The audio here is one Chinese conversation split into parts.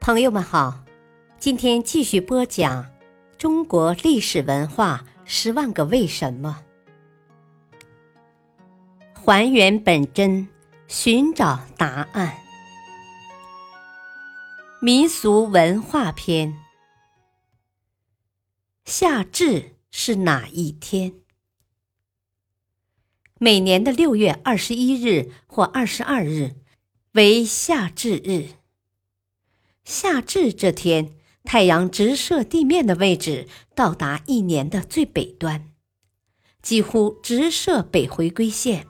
朋友们好，今天继续播讲中国历史文化十万个为什么，还原本真，寻找答案。民俗文化篇：夏至是哪一天？每年的六月二十一日或二十二日为夏至日。夏至这天，太阳直射地面的位置到达一年的最北端，几乎直射北回归线。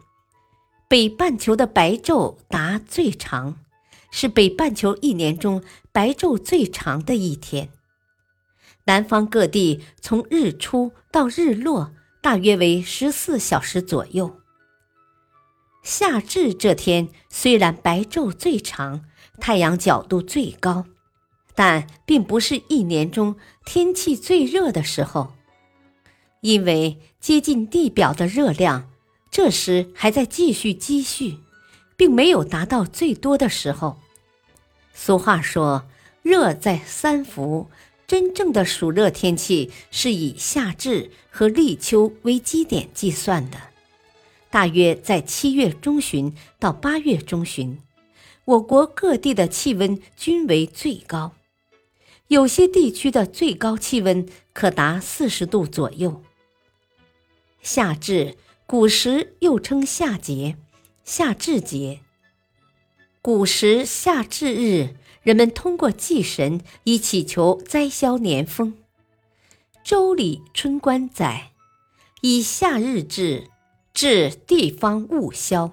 北半球的白昼达最长，是北半球一年中白昼最长的一天。南方各地从日出到日落大约为十四小时左右。夏至这天虽然白昼最长。太阳角度最高，但并不是一年中天气最热的时候，因为接近地表的热量这时还在继续积蓄，并没有达到最多的时候。俗话说“热在三伏”，真正的暑热天气是以夏至和立秋为基点计算的，大约在七月中旬到八月中旬。我国各地的气温均为最高，有些地区的最高气温可达四十度左右。夏至，古时又称夏节、夏至节。古时夏至日，人们通过祭神以祈求灾消年丰。《周礼·春官》载：“以夏日至，至地方物消。”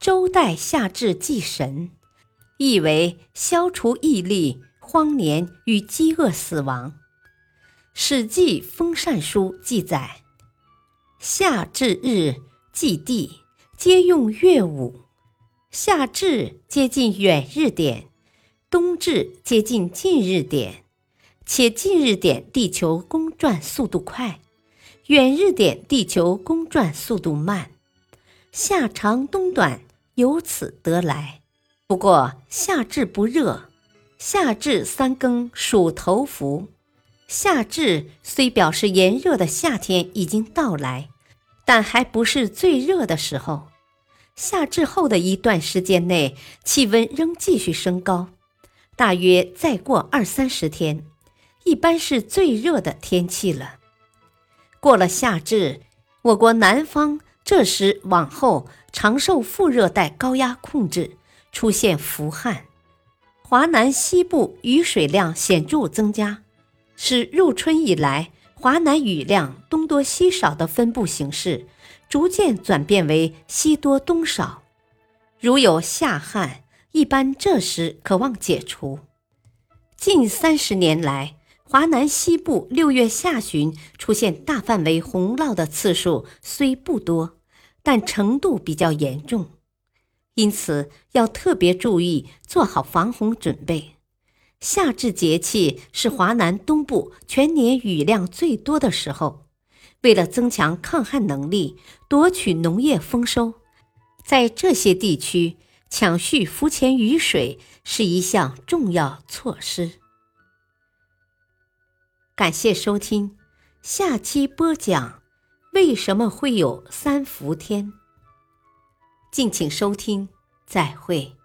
周代夏至祭神，意为消除疫力、荒年与饥饿死亡。《史记·封禅书》记载：夏至日祭地，皆用乐舞。夏至接近远日点，冬至接近近日点，且近日点地球公转速度快，远日点地球公转速度慢。夏长冬短。由此得来。不过夏至不热，夏至三更属头伏。夏至虽表示炎热的夏天已经到来，但还不是最热的时候。夏至后的一段时间内，气温仍继续升高，大约再过二三十天，一般是最热的天气了。过了夏至，我国南方。这时往后常受副热带高压控制，出现伏旱，华南西部雨水量显著增加，使入春以来华南雨量东多西少的分布形势逐渐转变为西多东少。如有夏旱，一般这时可望解除。近三十年来，华南西部六月下旬出现大范围洪涝的次数虽不多，但程度比较严重，因此要特别注意做好防洪准备。夏至节气是华南东部全年雨量最多的时候，为了增强抗旱能力，夺取农业丰收，在这些地区抢蓄伏前雨水是一项重要措施。感谢收听，下期播讲为什么会有三伏天。敬请收听，再会。